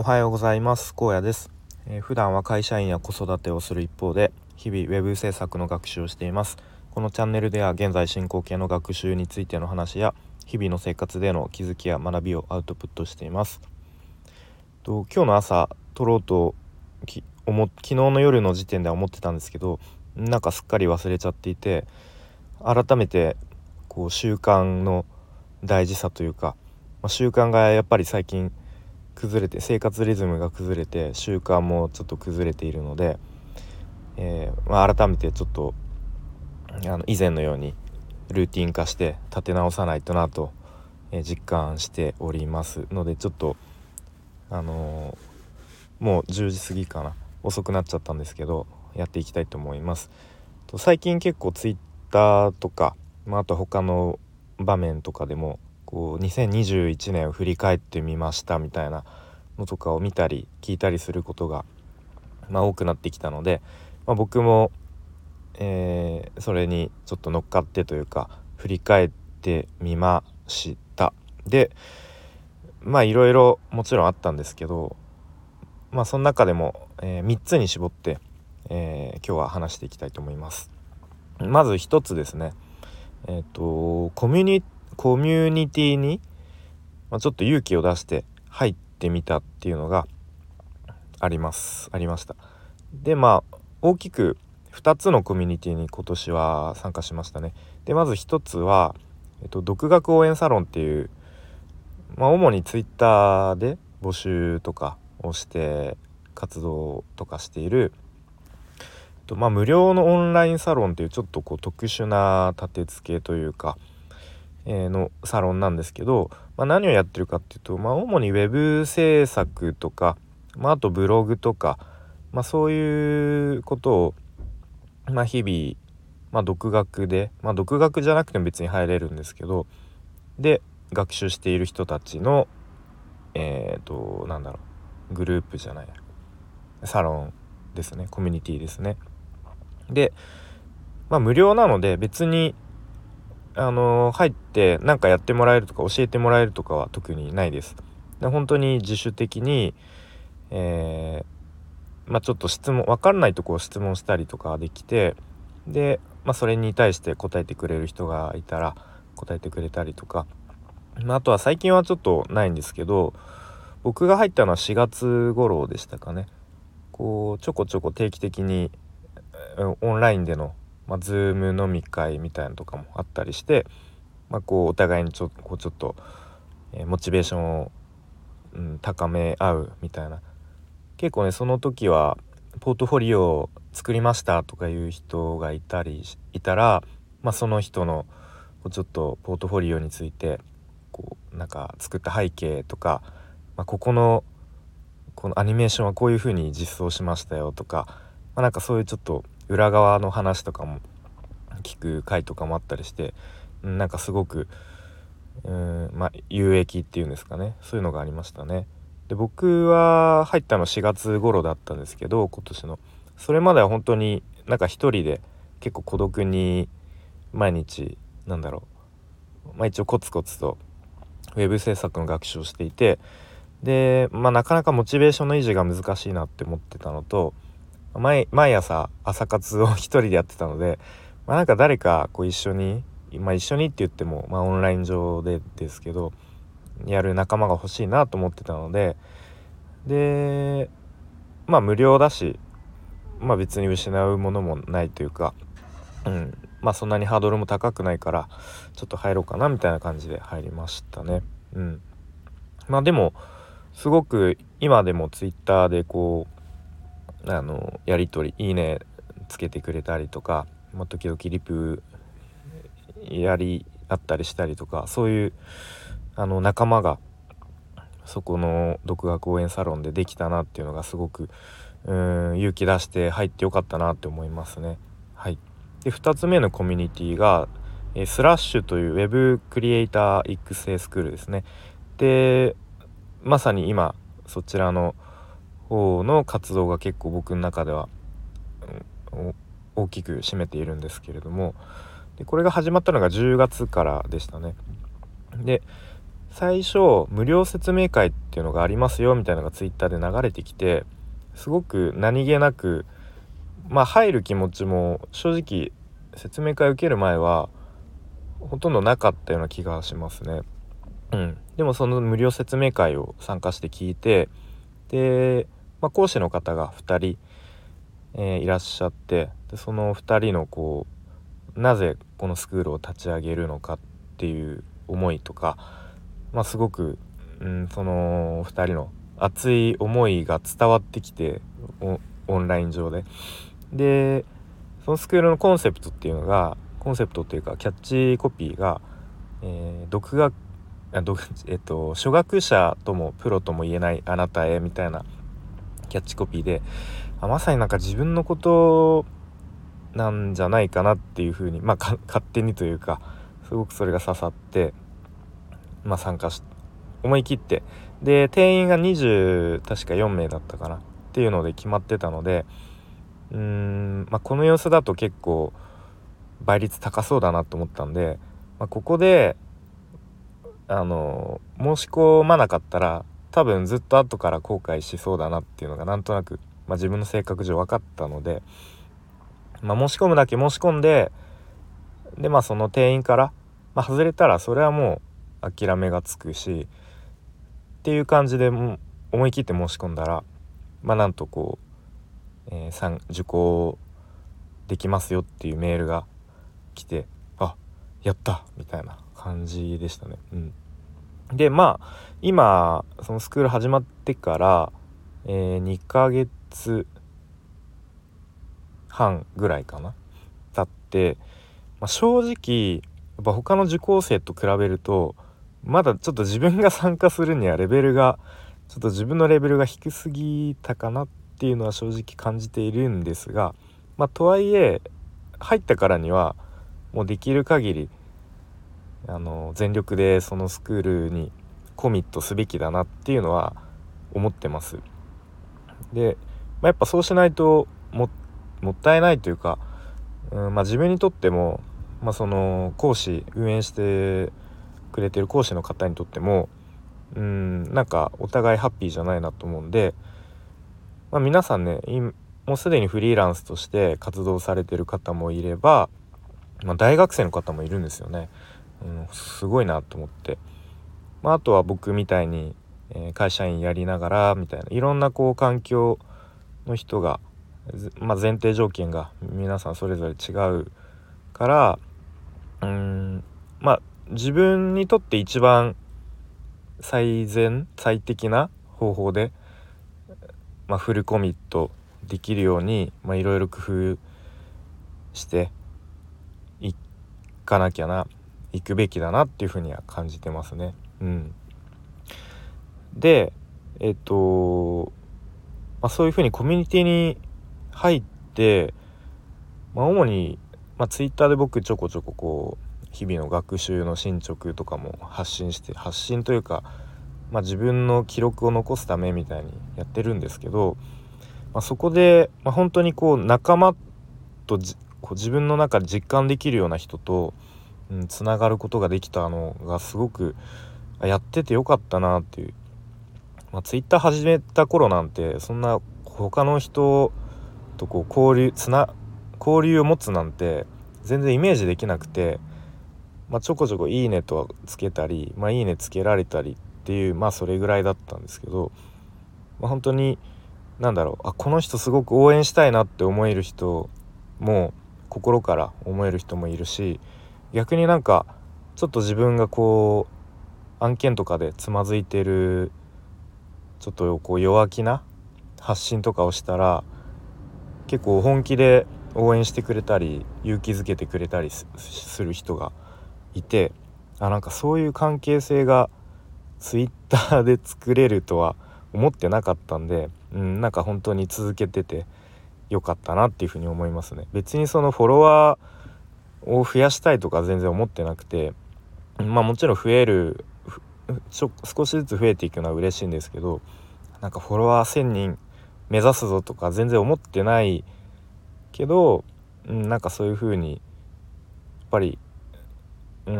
おはようございます。高野です、えー、普段は会社員や子育てをする一方で日々ウェブ制作の学習をしています。このチャンネルでは現在進行形の学習についての話や日々の生活での気づきや学びをアウトプットしています。と今日の朝撮ろうとき思昨日の夜の時点では思ってたんですけどなんかすっかり忘れちゃっていて改めてこう習慣の大事さというか、まあ、習慣がやっぱり最近崩れて生活リズムが崩れて習慣もちょっと崩れているので、えー、まあ、改めてちょっとあの以前のようにルーティン化して立て直さないとなと、えー、実感しておりますのでちょっとあのー、もう10時過ぎかな遅くなっちゃったんですけどやっていきたいと思います。と最近結構 Twitter とか、まあ、あと他の場面とかでもこう2021年を振り返ってみましたみたいなのとかを見たり聞いたりすることが、まあ、多くなってきたので、まあ、僕も、えー、それにちょっと乗っかってというか振り返ってみましたでまあいろいろもちろんあったんですけどまあその中でも、えー、3つに絞って、えー、今日は話していきたいと思います。まず1つですねえ、ー、とコミュニコミュニティに、まあ、ちょっと勇気を出して入ってみたっていうのがあります。ありました。でまあ大きく2つのコミュニティに今年は参加しましたね。でまず1つは、えっと、独学応援サロンっていう、まあ、主に twitter で募集とかをして活動とかしているとまあ、無料のオンラインサロンっていうちょっとこう特殊な立て付けというか、のサロンなんですけど、まあ、何をやってるかっていうと、まあ、主に web 制作とか、まあ、あとブログとか、まあ、そういうことを、まあ、日々、まあ、独学で、まあ、独学じゃなくても別に入れるんですけどで学習している人たちのえっ、ー、となんだろうグループじゃないサロンですねコミュニティですね。で、まあ、無料なので別にあの入って何かやってもらえるとか教えてもらえるとかは特にないです。で本当に自主的に、えー、まあ、ちょっと質問分かんないとこを質問したりとかできてで、まあ、それに対して答えてくれる人がいたら答えてくれたりとか、まあ、あとは最近はちょっとないんですけど僕が入ったのは4月頃でしたかねこうちょこちょこ定期的にオンラインでのまあ、Zoom 飲み会みたいなのとかもあったりして、まあ、こうお互いにちょこうちょっと、えー、モチベーションを、うん、高め合うみたいな。結構ねその時はポートフォリオを作りましたとかいう人がいたりいたら、まあ、その人のちょっとポートフォリオについてこうなんか作った背景とか、まあ、ここのこのアニメーションはこういう風に実装しましたよとか、まあ、なんかそういうちょっと裏側の話とかも聞く回とかもあったりしてなんかすごくうんまあ有益っていうんですかね。そういうのがありましたね。で僕は入ったの4月頃だったんですけど今年の。それまでは本当になんか一人で結構孤独に毎日なんだろう。まあ一応コツコツとウェブ制作の学習をしていてでまあなかなかモチベーションの維持が難しいなって思ってたのと毎毎朝朝活を一人でやってたので、まあ、なんか誰かこう一緒に、まあ、一緒にって言っても、まあ、オンライン上でですけどやる仲間が欲しいなと思ってたのででまあ無料だしまあ別に失うものもないというか、うん、まあそんなにハードルも高くないからちょっと入ろうかなみたいな感じで入りましたね。うん、まあでもすごく今でもツイッターでこうあのやり取り「いいね」つけてくれたりとか、まあ、時々リプやりあったりしたりとかそういうあの仲間がそこの独学応援サロンでできたなっていうのがすごくうん勇気出して入ってよかったなって思いますね。はい、で2つ目のコミュニティがえスラッシュというウェブクリエイター育成スクールですね。でまさに今そちらの方の活動が結構僕の中では、大きく占めているんですけれどもでこれが始まったのが10月からでしたね。で最初無料説明会っていうのがありますよみたいなのがツイッターで流れてきてすごく何気なくまあ入る気持ちも正直説明会受ける前はほとんどなかったような気がしますね。うん、でもその無料説明会を参加して聞いてで、まあ、講師の方が2人、えー、いらっしゃってでその2人のこうなぜこのスクールを立ち上げるのかっていう思いとか、まあ、すごく、うん、その2人の熱い思いが伝わってきてオンライン上で。でそのスクールのコンセプトっていうのがコンセプトっていうかキャッチコピーが、えー、独学えっと初学者ともプロとも言えないあなたへみたいなキャッチコピーであまさになんか自分のことなんじゃないかなっていうふうにまあ勝手にというかすごくそれが刺さってまあ参加し思い切って。で定員が20確か4名だったかなっていうので決まってたのでうーん、まあ、この様子だと結構倍率高そうだなと思ったんで、まあ、ここであの申し込まなかったら多分ずっと後から後悔しそうだなっていうのがなんとなく、まあ、自分の性格上分かったので、まあ、申し込むだけ申し込んででまあその店員から、まあ、外れたらそれはもう諦めがつくしっていう感じで思い切って申し込んだらまあなんとこう、えー、受講できますよっていうメールが来てあやったみたいな感じでしたね。うん、でまあ今そのスクール始まってから、えー、2ヶ月半ぐらいかな経って、まあ、正直やっぱ他の受講生と比べるとまだちょっと自分が参加するにはレベルがちょっと自分のレベルが低すぎたかなっていうのは正直感じているんですがまあとはいえ入ったからにはもうできる限りあの全力でそのスクールにコミットすべきだなっていうのは思ってます。で、まあ、やっぱそうしないともったいないというか、うんまあ、自分にとっても、まあ、その講師運営してくれてる講師の方にとってもうんなんかお互いハッピーじゃないなと思うんで、まあ、皆さんねもうすでにフリーランスとして活動されてる方もいれば、まあ、大学生の方もいるんですよね。うん、すごいなと思って、まあ、あとは僕みたいに、えー、会社員やりながらみたいな。いろんなこう環境の人が、まあ、前提条件が皆さんそれぞれ違うからうんまあ自分にとって一番最善最適な方法で、まあ、フルコミットできるようにいろいろ工夫していかなきゃな。行くべきだなっていうふうには感じてますね。うん、でえっと、まあ、そういうふうにコミュニティに入って、まあ、主に、まあ、ツイッターで僕ちょこちょここう日々の学習の進捗とかも発信して発信というか、まあ、自分の記録を残すためみたいにやってるんですけど、まあ、そこで、まあ、本当にこう仲間とこう自分の中で実感できるような人とうん、つながることができたのがすごくやっててよかったなっていう、まあ、ツイッター始めた頃なんてそんな他の人とこう交流つな交流を持つなんて全然イメージできなくて、まあ、ちょこちょこ「いいね」とはつけたり「まあ、いいね」つけられたりっていうまあそれぐらいだったんですけど、まあ、本当に何だろうあこの人すごく応援したいなって思える人も心から思える人もいるし逆になんかちょっと自分がこう案件とかでつまずいてるちょっとこう弱気な発信とかをしたら結構本気で応援してくれたり勇気づけてくれたりする人がいてあなんかそういう関係性がツイッターで作れるとは思ってなかったんで、うん、なんか本当に続けててよかったなっていうふうに思いますね。別にそのフォロワーを増やしたいとか全然思ってなくてまあもちろん増える少しずつ増えていくのは嬉しいんですけどなんかフォロワー1,000人目指すぞとか全然思ってないけど、うん、なんかそういう風にやっぱりうー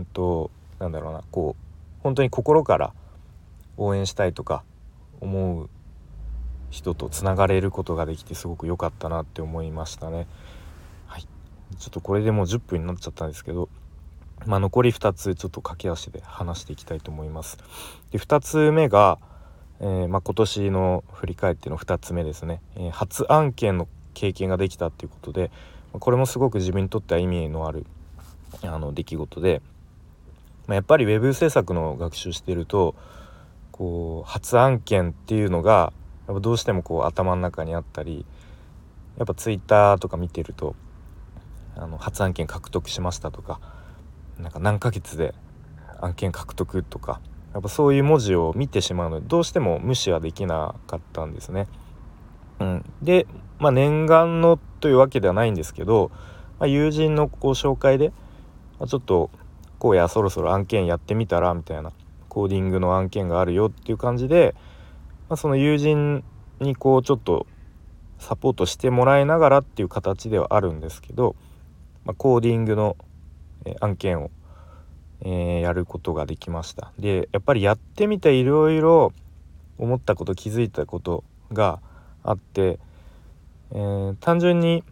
んとなんだろうなこう本当に心から応援したいとか思う人とつながれることができてすごく良かったなって思いましたね。ちょっとこれでもう10分になっちゃったんですけど、まあ、残り2つちょっと駆け足で話していきたいと思います。で2つ目が、えー、まあ、今年の振り返っての2つ目ですね、えー、初案件の経験ができたっていうことでこれもすごく自分にとっては意味のあるあの出来事で、まあ、やっぱり web 制作の学習してるとこう初案件っていうのがやっぱどうしてもこう頭の中にあったりやっぱ twitter とか見てるとあの初案件獲得しましたとかなんか何ヶ月で案件獲得とかやっぱそういう文字を見てしまうのでどうしても無視はできなかったんですね。うん、で、まあ、念願のというわけではないんですけど、まあ、友人のこう紹介で、まあ、ちょっとこうやそろそろ案件やってみたらみたいなコーディングの案件があるよっていう感じで、まあ、その友人にこうちょっとサポートしてもらいながらっていう形ではあるんですけど、まあ、コーディングの、案件を、えー、やることができました。でやっぱりやってみていろいろ思ったこと気づいたことがあって、えー、単純に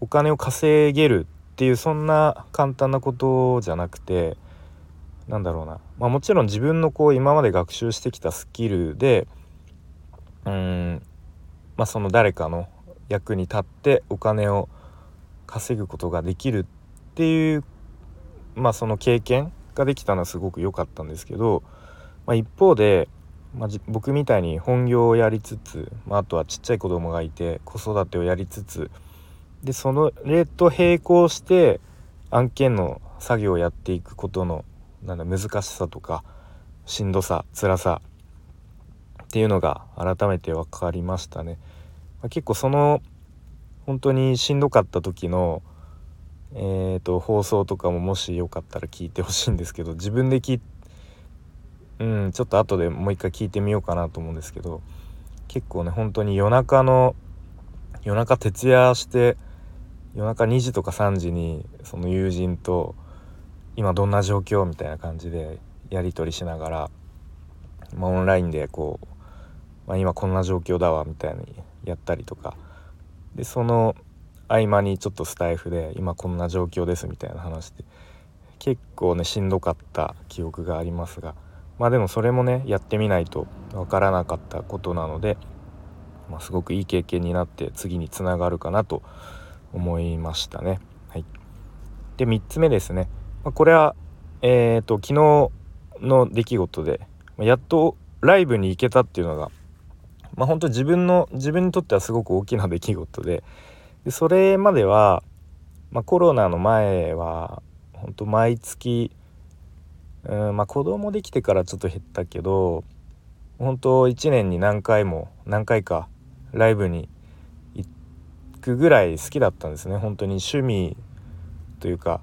お金を稼げるっていうそんな簡単なことじゃなくてなんだろうな、まあ、もちろん自分のこう今まで学習してきたスキルでうんまあその誰かの役に立ってお金を稼ぐことができるっていうまあその経験ができたのはすごく良かったんですけど、まあ、一方で、まあ、僕みたいに本業をやりつつ、まあ、あとはちっちゃい子供がいて子育てをやりつつでその例と並行して案件の作業をやっていくことのなんだ難しさとかしんどさ辛さっていうのが改めて分かりましたね。まあ、結構その本当にしんどかった時のえーと、放送とかももしよかったら聞いてほしいんですけど自分で聞うんちょっと後でもう一回聞いてみようかなと思うんですけど結構ね本当に夜中の夜中徹夜して夜中2時とか3時にその友人と今どんな状況みたいな感じでやり取りしながら、まあ、オンラインでこう、まあ、今こんな状況だわみたいにやったりとかでその合間にちょっとスタイフで今こんな状況ですみたいな話で結構ねしんどかった記憶がありますがまあでもそれもねやってみないとわからなかったことなので、まあ、すごくいい経験になって次につながるかなと思いましたね。はい、で3つ目ですねまあ、これはえっ、ー、と昨日の出来事でやっとライブに行けたっていうのがまあ本当自分の自分にとってはすごく大きな出来事ででそれまでは、まあ、コロナの前は本当毎月うんまあ子供できてからちょっと減ったけど本当1年に何回も何回かライブに行くぐらい好きだったんですね。本当に趣味というか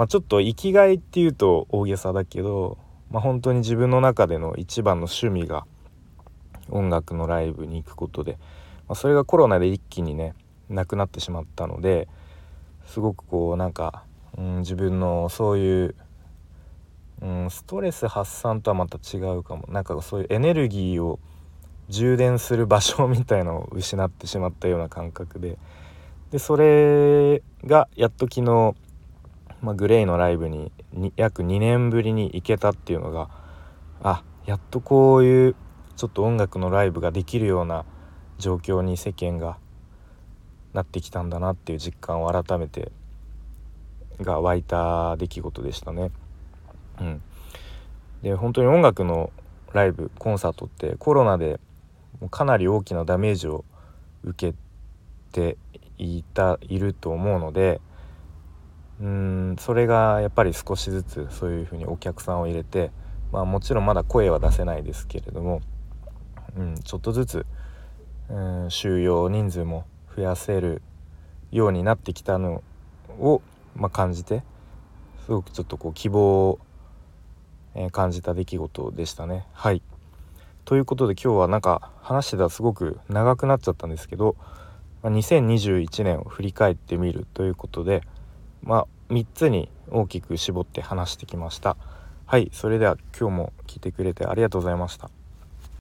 まあ、ちょっと生きがいっていうと大げさだけど、まあ、本当に自分の中での一番の趣味が音楽のライブに行くことで、まあ、それがコロナで一気にねなくなってしまったのですごくこうなんか、うん、自分のそういう、うん、ストレス発散とはまた違うかも。なんかそういうエネルギーを充電する場所みたいのを失ってしまったような感覚で。でそれがやっと昨日まあ、グレイのライブに約2年ぶりに行けたっていうのがあやっとこういうちょっと音楽のライブができるような状況に世間がなってきたんだなっていう実感を改めてが湧いた出来事でしたね。うん、で本当に音楽のライブコンサートってコロナでかなり大きなダメージを受けていたいると思うのでうんそれがやっぱり少しずつそういうふうにお客さんを入れてまあもちろんまだ声は出せないですけれども、うん、ちょっとずつ、うん、収容人数も増やせるようになってきたのを、まあ、感じてすごくちょっとこう希望を、え、感じた出来事でしたね。はいということで今日はなんか話してたらすごく長くなっちゃったんですけど、ま、2021年を振り返ってみるということでまあ、3つに大きく絞って話してきました。はいそれでは今日も聞いてくれてありがとうございました